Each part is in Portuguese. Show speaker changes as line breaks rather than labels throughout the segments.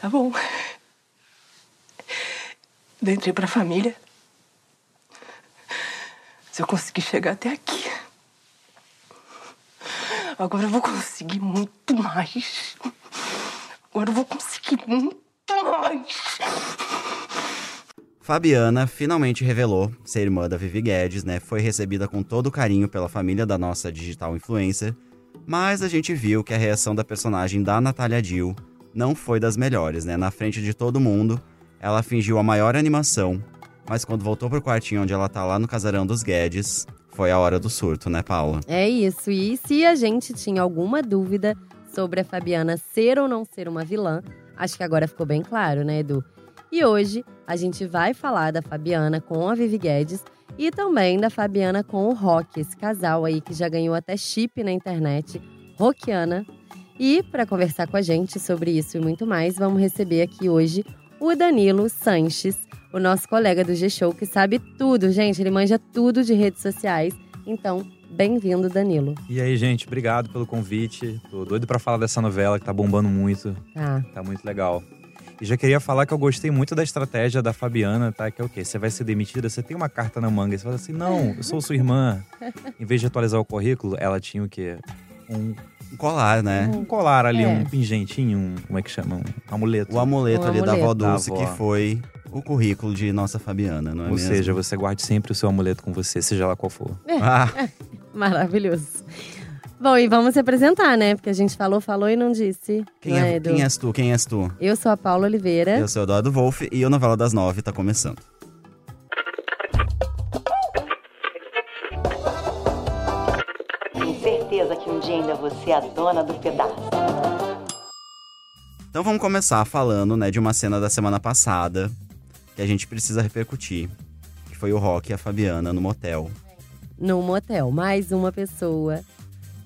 Tá bom. Eu entrei pra família. Se eu conseguir chegar até aqui. Agora eu vou conseguir muito mais. Agora eu vou conseguir muito mais.
Fabiana finalmente revelou ser irmã da Vivi Guedes, né? Foi recebida com todo carinho pela família da nossa digital influencer, mas a gente viu que a reação da personagem da Natália Dill não foi das melhores, né? Na frente de todo mundo, ela fingiu a maior animação, mas quando voltou pro quartinho onde ela tá lá no casarão dos Guedes, foi a hora do surto, né, Paula?
É isso. E se a gente tinha alguma dúvida sobre a Fabiana ser ou não ser uma vilã, acho que agora ficou bem claro, né, Edu? E hoje a gente vai falar da Fabiana com a Vivi Guedes e também da Fabiana com o Rock, esse casal aí que já ganhou até chip na internet, Rockiana. E para conversar com a gente sobre isso e muito mais, vamos receber aqui hoje o Danilo Sanches, o nosso colega do G-Show que sabe tudo, gente, ele manja tudo de redes sociais. Então, bem-vindo, Danilo.
E aí, gente, obrigado pelo convite. Tô doido para falar dessa novela que tá bombando muito.
Tá.
Tá muito legal. E já queria falar que eu gostei muito da estratégia da Fabiana, tá? Que é o quê? Você vai ser demitida, você tem uma carta na manga. Você fala assim: não, eu sou sua irmã. Em vez de atualizar o currículo, ela tinha o quê? Um,
Um colar, né?
um colar ali,
É.
um pingentinho, um. Como é que chama? Um amuleto.
O amuleto
O
ali da avó
amuleto.
Dulce,
Da
que
avó.
foi o currículo de nossa Fabiana, não é
Ou
mesmo?
seja, você guarde sempre o seu amuleto com você, seja lá qual for.
Ah,
Maravilhoso. Bom, e vamos se apresentar, né? Porque a gente falou, falou e não disse.
quem,
não
é,
Edu?
quem és tu? Quem és tu?
Eu sou a Paula Oliveira.
Eu sou o Eduardo Wolff e o Novela das Nove tá começando.
Que um dia ainda você é a dona do pedaço.
Então vamos começar falando, né, de uma cena da semana passada que a gente precisa repercutir, que foi o Rock e a Fabiana no motel.
No motel. Mais uma pessoa.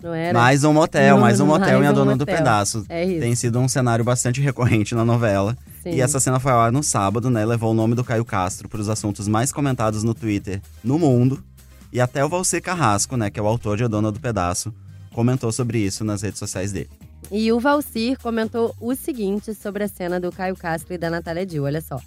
Não era?
Mais um motel,
No-
mais um motel
mais
e a
um
dona do
motel.
pedaço.
É isso.
Tem sido um cenário bastante recorrente na novela.
Sim.
E essa cena foi ao ar no sábado, né? Levou o nome do Caio Castro para os assuntos mais comentados no Twitter no mundo. E até o Valcer Carrasco, né, que é o autor de A Dona do Pedaço, comentou sobre isso nas redes sociais dele.
E o Valcir comentou o seguinte sobre a cena do Caio Castro e da Natália Dill. Olha só.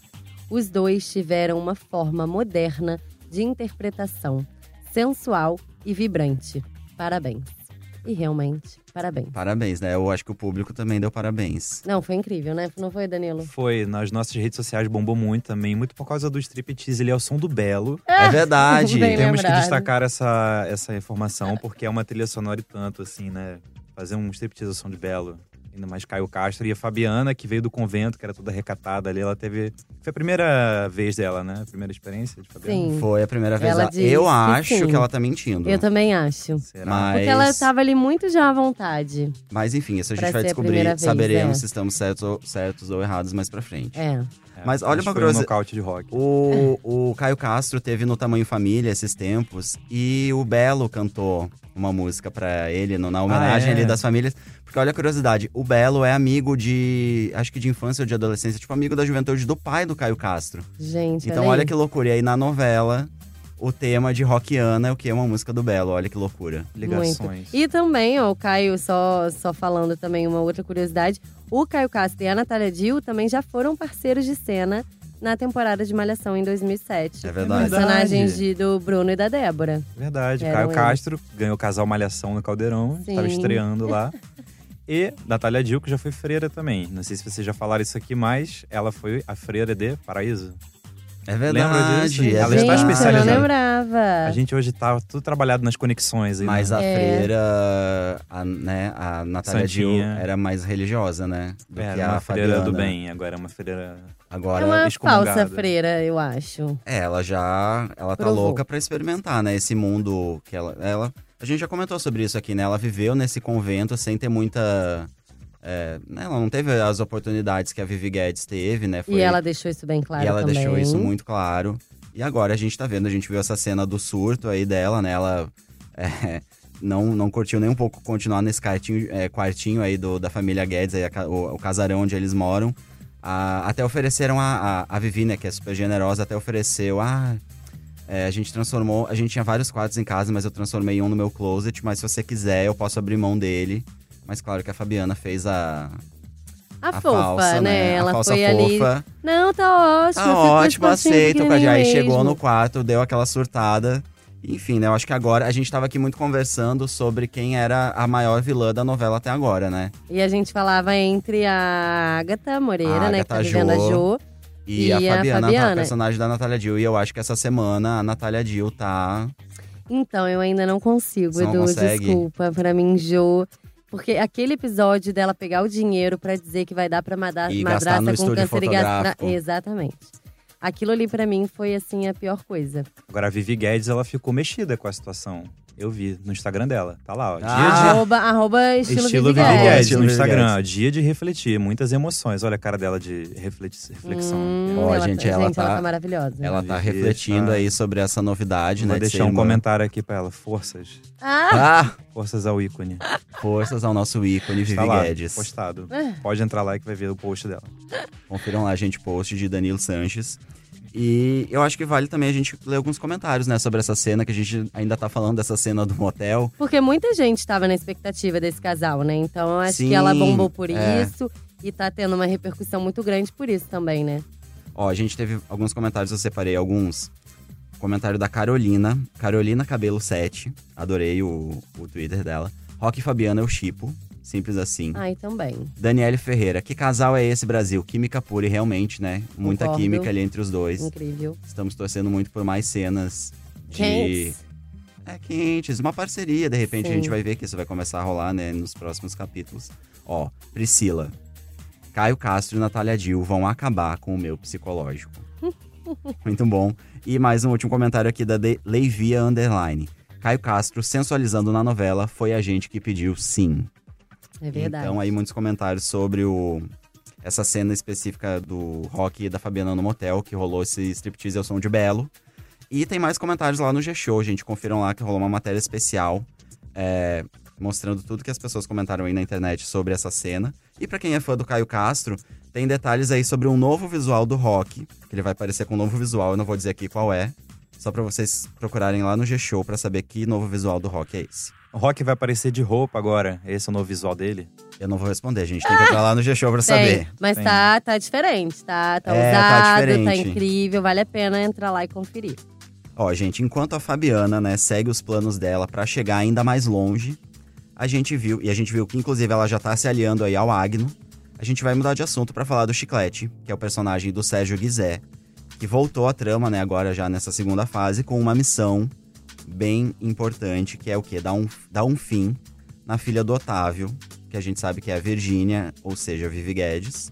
Os dois tiveram uma forma moderna de interpretação, sensual e vibrante. Parabéns. E realmente, parabéns.
Parabéns, né? Eu acho que o público também deu parabéns.
Não, foi incrível, né? Não foi, Danilo?
Foi, nas nossas redes sociais bombou muito também, muito por causa do striptease, ele é o som do Belo.
É verdade.
Bem
Temos que
lembrado.
destacar essa, essa informação, porque é uma trilha sonora e tanto, assim, né? Fazer um striptease ao som de Belo. Ainda mais Caio Castro e a Fabiana, que veio do convento, que era toda recatada ali. Ela teve. Foi a primeira vez dela, né? A primeira experiência de Fabiana.
Sim.
Foi a primeira vez.
Ela
Ela-
disse
Eu
que
acho
sim.
que ela tá mentindo.
Eu também acho.
Será?
Mas,
Porque ela tava ali muito já à vontade.
mas enfim, isso a
Pra
gente vai descobrir.
vez,
saberemos
é.
se estamos certos ou, certos ou errados mais pra frente.
É.
É,
Mas olha uma
foi um de rock.
O, o Caio Castro teve no Tamanho Família esses tempos e o Belo cantou uma música pra ele no- na homenagem
é?
ali das famílias. Porque olha a curiosidade, o Belo é amigo de, acho que de infância ou de adolescência, tipo amigo da juventude do pai do Caio Castro.
Gente,
Então
olha,
que loucura. E aí na novela, o tema de Rockiana é o que? Uma música do Belo, olha que loucura.
Ligações.
E também, ó, o Caio, só, só falando também uma outra curiosidade, o Caio Castro e a Natália Dill também já foram parceiros de cena na temporada de Malhação em 2007.
É verdade.
Personagens de, do Bruno e da Débora.
Verdade.
Eram
Caio
eles.
Castro ganhou o casal Malhação no Caldeirão, estava estreando lá. E Natália Dil, que já foi freira também. Não sei se vocês já falaram isso aqui, mas ela foi a freira de Paraíso.
É
Lembra
verdade.
disso?
é
Ela está
Gente, eu não
especializada.
lembrava.
A gente hoje tá tudo trabalhado nas conexões. Aí,
Mas
né?
a
É.
freira, a, né, a Natália
Santinha.
era mais religiosa, né? Do
Era
que a
uma freira
Fabiana.
do bem, agora é uma freira.
Agora,
é uma falsa freira, eu acho.
É, ela já. Ela tá
Provou.
louca pra experimentar, né? Esse mundo que ela, ela. A gente já comentou sobre isso aqui, né? Ela viveu nesse convento sem ter muita. É, né, ela não teve as oportunidades que a Vivi Guedes teve, né?
E ela deixou isso bem claro
e ela
também.
deixou isso muito claro. E agora a gente tá vendo, a gente viu essa cena do surto aí dela, né? Ela é, não, não curtiu nem um pouco continuar nesse quartinho, é, quartinho aí do, da família Guedes, aí, a o, o casarão onde eles moram. Ah, até ofereceram a, a, a Vivi, né, que é super generosa, até ofereceu, ah, é, a gente transformou, a gente tinha vários quartos em casa, mas eu transformei um no meu closet, mas se você quiser, eu posso abrir mão dele. Mas claro que a Fabiana fez a,
A,
a
fofa,
falsa,
né?
A
Ela
falsa
foi ali.
fofa.
Não, tá ótimo.
Tá ótimo, aceito. Aí chegou no quarto, deu aquela surtada. Enfim, né? Eu acho que agora a gente tava aqui muito conversando sobre quem era a maior vilã da novela até agora, né?
E a gente falava entre a Agatha Moreira,
A
né? Que tá
Agatha
a
Jo. E,
E
a
a
Fabiana, a
Fabiana.
personagem da Natália Dill. E eu acho que essa semana a Natália Dill tá.
Então, eu ainda não consigo,
Você não
Edu.
consegue?
Desculpa, pra mim, Jo. Porque aquele episódio dela pegar o dinheiro pra dizer que vai dar pra mada-
E
madrasta com câncer e gastar. Exatamente. Aquilo ali pra mim foi assim a pior coisa.
Agora, a Vivi Guedes, ela ficou mexida com a situação. Eu vi no Instagram dela. Tá lá, ó. Dia
Ah,
Arroba, arroba estilo,
Estilo
Vivi
Vivi
Guedes.
Guedes
Estilo
no Instagram. Ó, Dia de refletir, muitas emoções. Olha a cara dela de reflexão.
Hum,
Ó,
ela,
gente, ela
ela
tá-
tá maravilhosa.
Ela tá
Vivi,
refletindo
tá.
aí sobre essa novidade,
Vou
né? de ser
deixar um
irmã.
comentário aqui pra ela. Forças.
Ah!
Ah!
Forças ao ícone.
Forças ao nosso ícone Vivi
Tá lá,
Guedes.
postado.
É.
Pode entrar lá que vai ver o post dela.
Confiram lá, gente, post de Danilo Sanches. E eu acho que vale também a gente ler alguns comentários, né, sobre essa cena, que a gente ainda tá falando dessa cena do motel.
Porque muita gente tava na expectativa desse casal, né? Então eu acho
Sim,
que ela bombou por
é.
isso e tá tendo uma repercussão muito grande por isso também, né?
Ó, a gente teve alguns comentários, eu separei alguns. Comentário da Carolina, Carolina Cabelo 7. Adorei o, o Twitter dela. Rock Fabiana eu chipo, simples assim.
Ai, também.
Daniele Ferreira, que casal é esse, Brasil? Química pura e realmente, né? Muita
Concordo.
química ali entre os dois.
Incrível.
Estamos torcendo muito por mais cenas de.
Quentes.
É, quentes. Uma parceria, de repente a
Sim.
gente vai ver que isso vai começar a rolar, né, nos próximos capítulos. Ó, Priscila. Caio Castro e Natália Dill vão acabar com o meu psicológico. Muito bom. E mais um último comentário aqui da De- Leivia Underline. Caio Castro, sensualizando na novela, foi a gente que pediu sim.
É verdade.
Então aí muitos comentários sobre o essa cena específica do Rock e da Fabiana no motel, que rolou esse striptease ao som de Belo. E tem mais comentários lá no G-Show, gente. Confiram lá que rolou uma matéria especial é, mostrando tudo que as pessoas comentaram aí na internet sobre essa cena. E pra quem é fã do Caio Castro, tem detalhes aí sobre um novo visual do Rock, que ele vai aparecer com um novo visual, eu não vou dizer aqui qual é. Só pra vocês procurarem lá no G-Show pra saber que novo visual do Rock é esse.
O Rock vai aparecer de roupa agora. Esse é o novo visual dele.
Eu não vou responder, gente. Tem que entrar lá no G-Show pra
Tem,
saber.
mas
Tem.
tá, tá diferente, tá, tá
É, tá
usado, tá,
diferente.
incrível. Vale a pena entrar lá e conferir.
Ó, gente, enquanto a Fabiana, né, segue os planos dela pra chegar ainda mais longe, a gente viu, e a gente viu que inclusive ela já tá se aliando aí ao Agno. A gente vai mudar de assunto pra falar do Chiclete, que é o personagem do Sérgio Guizé, que voltou à trama, né, agora já nessa segunda fase, com uma missão bem importante, que é o quê? Dar um, dar um fim na filha do Otávio, que a gente sabe que é a Virgínia, ou seja, a Vivi Guedes,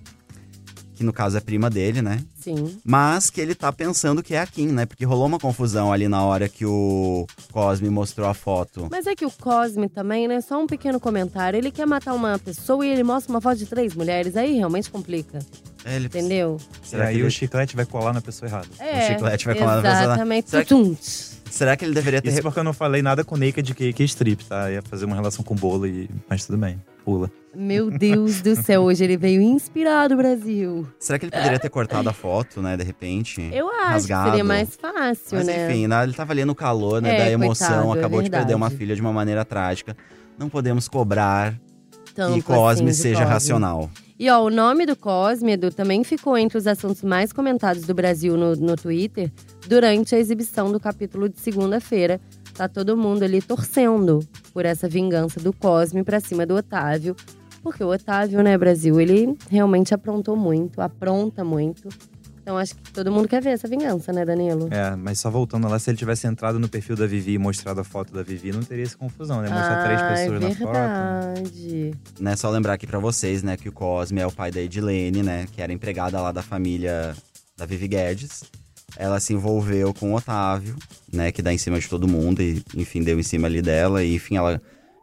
que no caso é prima dele, né?
Sim.
Mas que ele tá pensando que é a Kim, né? Porque rolou uma confusão ali na hora que o Cosme mostrou a foto.
Mas é que o Cosme também, né? Só um pequeno comentário. Ele quer matar uma pessoa e ele mostra uma foto de três mulheres. Aí realmente complica.
É, ele...
Entendeu?
Será
e aí
que
o chiclete vai colar na pessoa errada.
É.
chiclete vai colar na pessoa.
Exatamente.
Será que-. Será que ele deveria ter.
Isso porque eu não falei nada com Naked Cake e Strip, tá? Ia fazer uma relação com bolo, e... mas tudo bem. Pula.
Meu Deus do céu, hoje ele veio inspirado, Brasil.
Será que ele poderia ter cortado a foto, né? De repente?
Eu acho
Rasgado.
que seria mais fácil,
Mas
né?
enfim, né, ele tava ali no calor, né?
É,
da emoção,
coitado, é
acabou de perder uma filha de uma maneira trágica. Não podemos cobrar
Tanto
que Cosme
assim
seja
Cosme.
racional.
E ó, o nome do Cosme, Edu, também ficou entre os assuntos mais comentados do Brasil no, no Twitter durante a exibição do capítulo de segunda-feira. Tá todo mundo ali torcendo por essa vingança do Cosme pra cima do Otávio. Porque o Otávio, né, Brasil, ele realmente aprontou muito, apronta muito. Então acho que todo mundo quer ver essa vingança, né, Danilo?
É, mas só voltando lá, se ele tivesse entrado no perfil da Vivi e mostrado a foto da Vivi, não teria essa confusão, né? Mostrar três
Ah,
pessoas
é
na foto.
verdade.
né, só lembrar aqui pra vocês, né, que o Cosme é o pai da Edilene, né, que era empregada lá da família da Vivi Guedes. Ela se envolveu com o Otávio, né, que dá em cima de todo mundo e, enfim, deu em cima ali dela. E, enfim, ela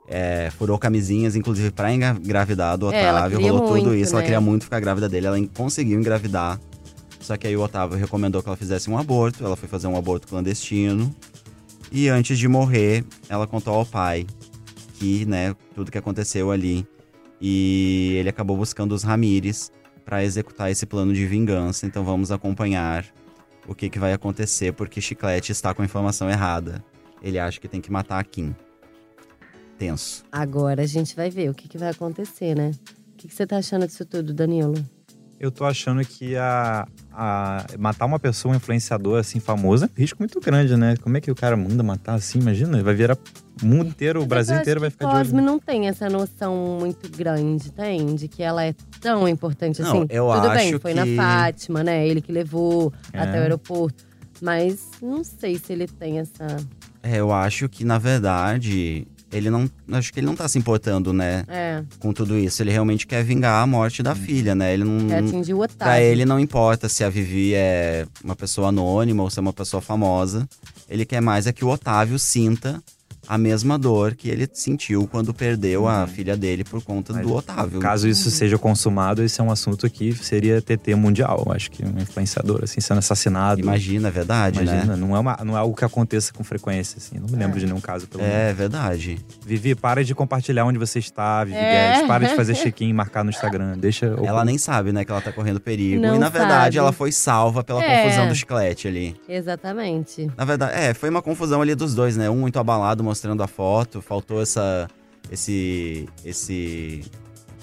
é, furou camisinhas, inclusive pra engravidar do
É, ela
Otávio.
queria
Rolou tudo
muito,
isso, ela
né?
queria muito ficar grávida dele, ela conseguiu engravidar. Só que aí o Otávio recomendou que ela fizesse um aborto, ela foi fazer um aborto clandestino. E antes de morrer, ela contou ao pai que, né, tudo que aconteceu ali. E ele acabou buscando os Ramires para executar esse plano de vingança. Então vamos acompanhar o que, que vai acontecer, porque Chiclete está com a informação errada. Ele acha que tem que matar a Kim. Tenso.
Agora a gente vai ver o que, que vai acontecer, né? que, que você tá achando disso tudo, Danilo?
Eu tô achando que a, a matar uma pessoa, um influenciador assim famoso, é um risco muito grande, né? Como é que o cara manda matar assim? Imagina, vai virar o mundo inteiro, o Brasil inteiro vai ficar de
Cosme
olho.
não tem essa noção muito grande, tem? De que ela é tão importante
Não,
assim.
eu
Tudo bem,
acho
foi
que-
na Fátima, né? Ele que levou
É.
até o aeroporto. Mas não sei se ele tem essa.
É, eu acho que, na verdade, ele não. Acho que ele não tá se importando, né,
É,
com tudo isso. Ele realmente quer vingar a morte da filha, né? Ele não.
quer atingir o
Pra
Otávio.
ele não importa se a Vivi é uma pessoa anônima ou se é uma pessoa famosa. Ele quer mais é que o Otávio sinta a mesma dor que ele sentiu quando perdeu a filha dele por conta
Mas,
do Otávio.
Caso isso seja consumado, esse é um assunto que seria TT mundial. Acho que um influenciador, assim, sendo assassinado.
Imagina, é verdade,
Imagina,
né?
não, é uma, não é algo que aconteça com frequência, assim. Não me lembro de nenhum caso, pelo menos.
É verdade.
Vivi, para de compartilhar onde você está, Vivi
É.
Guedes. Para de fazer check-in e marcar no Instagram. Deixa.
Ela nem sabe, né, que ela tá correndo perigo.
Não
e na verdade,
sabe.
ela foi salva pela
É.
confusão do chiclete ali.
Exatamente.
Na verdade, é, foi uma confusão ali dos dois, né? Um muito abalado mostrando a foto, faltou essa. esse. esse.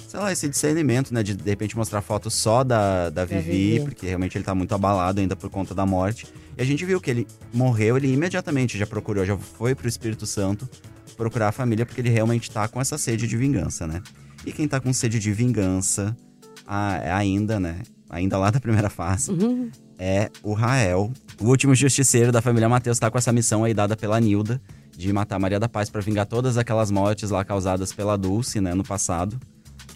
sei lá, esse discernimento, né? De de repente mostrar foto só da, da Vivi,
Vivi.
porque realmente ele tá muito abalado ainda por conta da morte. E a gente viu que ele morreu, ele imediatamente já procurou, já foi pro Espírito Santo procurar a família, porque ele realmente tá com essa sede de vingança, né? E quem tá com sede de vingança, a- ainda, né? Ainda lá da primeira fase,
Uhum.
é o Rael. O último justiceiro da família Mateus tá com essa missão aí dada pela Nilda de matar Maria da Paz pra vingar todas aquelas mortes lá causadas pela Dulce, né, no passado.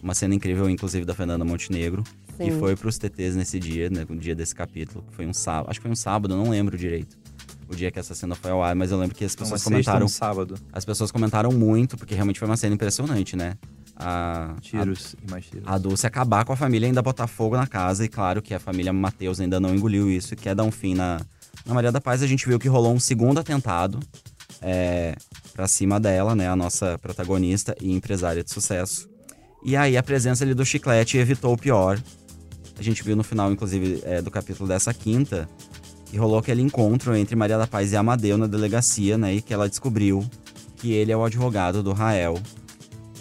Uma cena incrível, inclusive, da Fernanda Montenegro.
Sim.
E foi pros TTs nesse dia, né, no dia desse capítulo. que Foi um sábado, acho que foi um sábado, eu não lembro direito. O dia que essa cena foi ao ar, mas eu lembro que as
Uma
pessoas
sexta,
comentaram.
um sábado.
As pessoas comentaram muito, porque realmente foi uma cena impressionante, né? A, a
Tiros e mais tiros.
a Dulce acabar com a família e ainda botar fogo na casa. E claro que a família Mateus ainda não engoliu isso e quer dar um fim na, na Maria da Paz. A gente viu que rolou um segundo atentado é, pra cima dela, né? A nossa protagonista e empresária de sucesso. E aí a presença ali do chiclete evitou o pior. A gente viu no final, inclusive, é, do capítulo dessa quinta, que rolou aquele encontro entre Maria da Paz e Amadeu na delegacia, né? E que ela descobriu que ele é o advogado do Rael.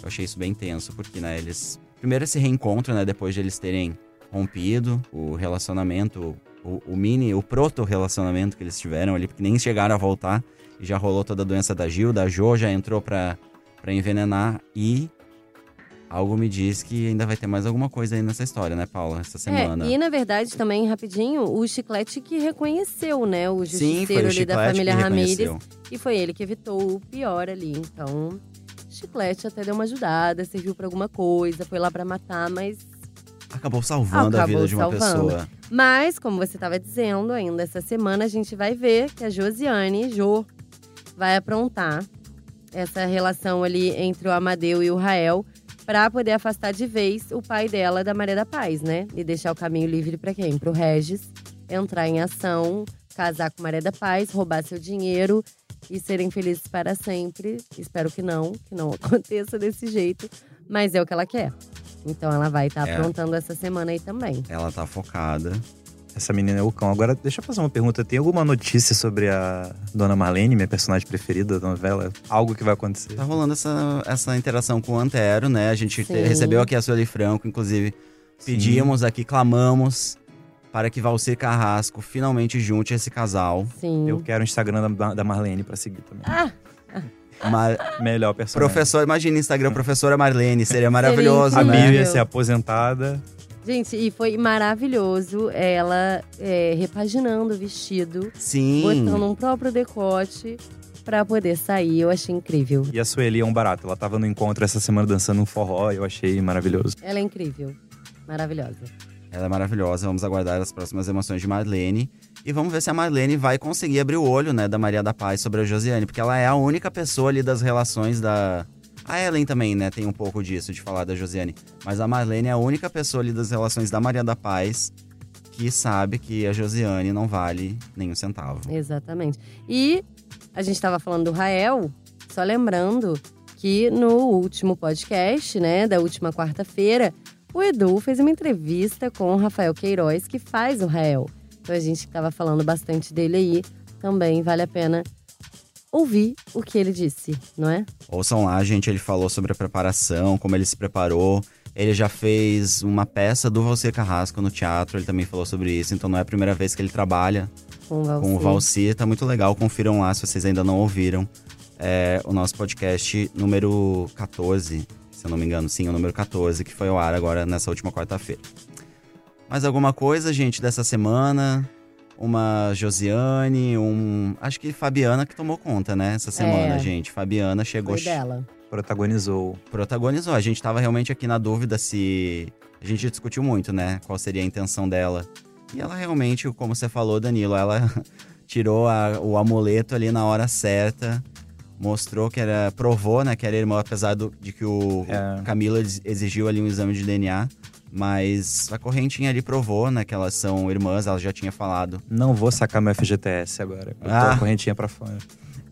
Eu achei isso bem tenso, porque, né, eles. Primeiro esse reencontro, né? Depois de eles terem rompido o relacionamento, o, o mini, o proto-relacionamento que eles tiveram ali, porque nem chegaram a voltar. Já rolou toda a doença da Gil, da Jo já entrou pra, pra envenenar. E algo me diz que ainda vai ter mais alguma coisa aí nessa história, né, Paula? Essa semana.
É, e na verdade também, rapidinho, o Chiclete que reconheceu, né? O
Sim,
justiceiro
o
ali da família
reconheceu.
E foi ele que evitou o pior ali. Então, Chiclete até deu uma ajudada, serviu pra alguma coisa, foi lá pra matar, mas.
Acabou salvando a
Acabou
vida de uma
salvando.
pessoa.
Mas, como você estava dizendo, ainda essa semana a gente vai ver que a Josiane, Jo, vai aprontar essa relação ali entre o Amadeu e o Rael pra poder afastar de vez o pai dela da Maria da Paz, né? E deixar o caminho livre pra quem? Pro Regis entrar em ação, casar com Maria da Paz, roubar seu dinheiro e serem felizes para sempre. Espero que não, que não aconteça desse jeito, mas é o que ela quer. Então ela vai estar
É.
aprontando essa semana aí também.
Ela tá focada.
Essa menina é o cão. Agora, deixa eu fazer uma pergunta. Tem alguma notícia sobre a Dona Marlene, minha personagem preferida da novela? Algo que vai acontecer?
Tá rolando essa, essa interação com o Antero, né? A gente te-
Sim.
recebeu aqui a Sueli Franco, inclusive pedimos aqui, clamamos para que Valcir Carrasco finalmente junte esse casal.
Sim.
Eu quero o Instagram da, da Marlene pra seguir também.
Ah,
Mar-
Melhor personagem.
Professor, imagina Instagram, professora Marlene, seria maravilhoso,
A
incrível.
né?
Ser aposentada.
Gente, e foi maravilhoso ela é, repaginando o vestido,
Sim.
botando um próprio decote pra poder sair. Eu achei incrível.
E a Sueli é um barato. Ela tava no encontro essa semana dançando um forró. Eu achei maravilhoso.
Ela é incrível. Maravilhosa.
Ela é maravilhosa, vamos aguardar as próximas emoções de Marlene. E vamos ver se a Marlene vai conseguir abrir o olho, né, da Maria da Paz sobre a Josiane, porque ela é a única pessoa ali das relações da. A Ellen também, né, tem um pouco disso, de falar da Josiane. Mas a Marlene é a única pessoa ali das relações da Maria da Paz que sabe que a Josiane não vale nenhum centavo.
Exatamente. E a gente estava falando do Rael, só lembrando que no último podcast, né, da última quarta-feira, o Edu fez uma entrevista com o Rafael Queiroz, que faz o Rael. Então a gente estava falando bastante dele aí. Também vale a pena ouvir o que ele disse, não é?
Ouçam lá, gente, ele falou sobre a preparação, como ele se preparou. Ele já fez uma peça do Valcir Carrasco no teatro, ele também falou sobre isso, então não é a primeira vez que ele trabalha
Com o Valci.
com o Valcir. Tá muito legal, confiram lá se vocês ainda não ouviram. É o nosso podcast número 14, se eu não me engano, sim, o número 14, que foi ao ar agora nessa última quarta-feira. Mais alguma coisa, gente, dessa semana? Uma Josiane, um. Acho que Fabiana que tomou conta, né? Essa semana,
É.
gente. Fabiana chegou.
Foi dela.
Protagonizou.
protagonizou. A gente tava realmente aqui na dúvida se. A gente discutiu muito, né? Qual seria a intenção dela. E ela realmente, como você falou, Danilo, ela tirou a- o amuleto ali na hora certa. Mostrou que era. Provou, né? Que era irmã, apesar do- de que o
É.
Camilo ex- exigiu ali um exame de DNA. Mas a correntinha ali provou, né? Que elas são irmãs, ela já tinha falado.
Não vou sacar meu FGTS agora. Eu tô
Ah.
a correntinha pra fora.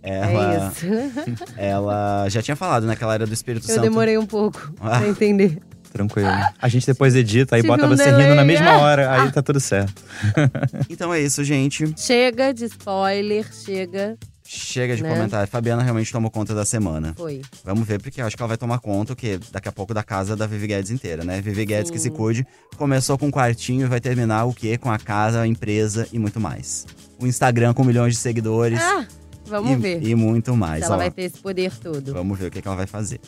Ela,
É isso.
ela já tinha falado, né? Que ela era do Espírito
Eu
Santo.
demorei um pouco
Ah.
pra entender.
Tranquilo. A gente depois edita e bota
um
você
delay,
rindo na mesma
ah.
hora. Aí tá tudo certo.
Então é isso, gente.
Chega de spoiler, chega.
Chega de
Né?
comentário. Fabiana realmente tomou conta da semana.
Foi.
Vamos ver, porque acho que ela vai tomar conta, que daqui a pouco da casa da Vivi Guedes inteira, né? Vivi Guedes que se
Sim.
cuide. Começou com um quartinho e vai terminar o quê? Com a casa, a empresa e muito mais. O Instagram com milhões de seguidores.
Ah, vamos
e,
ver.
E muito mais.
se ela
ó.
vai ter esse poder todo.
Vamos ver o que, que ela vai fazer.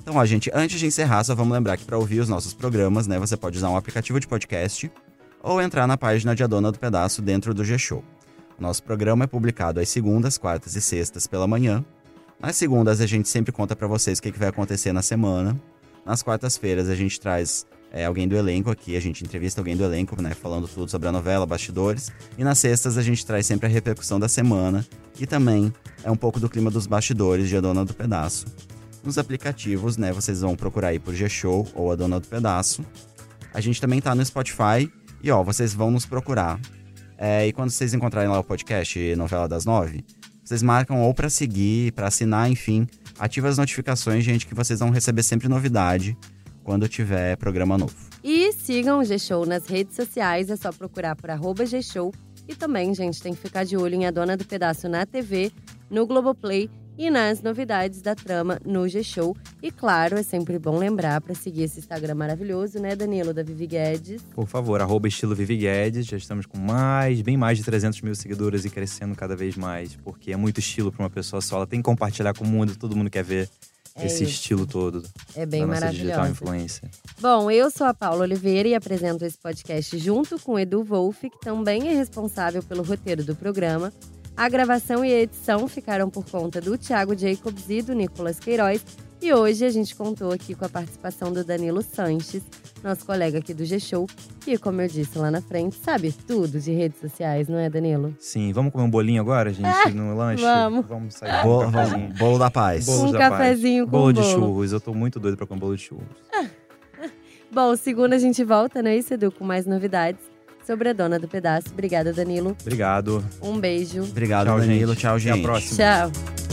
Então, ó, gente, antes de encerrar, só vamos lembrar que para ouvir os nossos programas, né, você pode usar um aplicativo de podcast ou entrar na página de A Dona do Pedaço dentro do G-Show. Nosso programa é publicado às segundas, quartas e sextas pela manhã. Nas segundas, a gente sempre conta para vocês o que, que vai acontecer na semana. Nas quartas-feiras, a gente traz é, alguém do elenco aqui, a gente entrevista alguém do elenco, né, falando tudo sobre a novela, bastidores. E nas sextas, a gente traz sempre a repercussão da semana e também é um pouco do clima dos bastidores de A Dona do Pedaço. Nos aplicativos, né, vocês vão procurar aí por G-Show ou A Dona do Pedaço. A gente também tá no Spotify e, ó, vocês vão nos procurar. É, e quando vocês encontrarem lá o podcast Novela das Nove, vocês marcam ou pra seguir, pra assinar, enfim. Ativa as notificações, gente, que vocês vão receber sempre novidade quando tiver programa novo.
E sigam o G-Show nas redes sociais, é só procurar por arroba G-Show. E também, gente, tem que ficar de olho em A Dona do Pedaço na TV, no Globoplay e nas novidades da trama no G-Show. E claro, é sempre bom lembrar para seguir esse Instagram maravilhoso, né, Danilo, da Vivi Guedes.
Por favor, arroba estilo Vivi Guedes. Já estamos com mais, bem mais de 300 mil seguidores e crescendo cada vez mais. Porque é muito estilo pra uma pessoa só. Ela tem que compartilhar com o mundo, todo mundo quer ver
É
esse
isso.
estilo todo
É bem
nossa digital influencer.
Bom, eu sou a Paula Oliveira e apresento esse podcast junto com o Edu Wolff, que também é responsável pelo roteiro do programa. A gravação e a edição ficaram por conta do Thiago Jacobs e do Nicolas Queiroz. E hoje a gente contou aqui com a participação do Danilo Sanches, nosso colega aqui do G-Show, que, como eu disse lá na frente, sabe tudo de redes sociais, não é, Danilo?
Sim, vamos comer um bolinho agora, gente, no lanche?
vamos.
Vamos sair
Bolo,
um cafezinho.
bolo da paz.
Bolos
Um
da paz.
cafezinho com
Bolo de
bolo.
churros. Eu tô muito doido pra comer bolo de churros.
Bom, segunda a gente volta, né, isso, Edu, com mais novidades sobre a dona do pedaço. Obrigada, Danilo.
Obrigado.
Um beijo.
Obrigado,
Tchau,
Danilo.
gente.
Tchau,
Até a
gente.
próxima.
Tchau.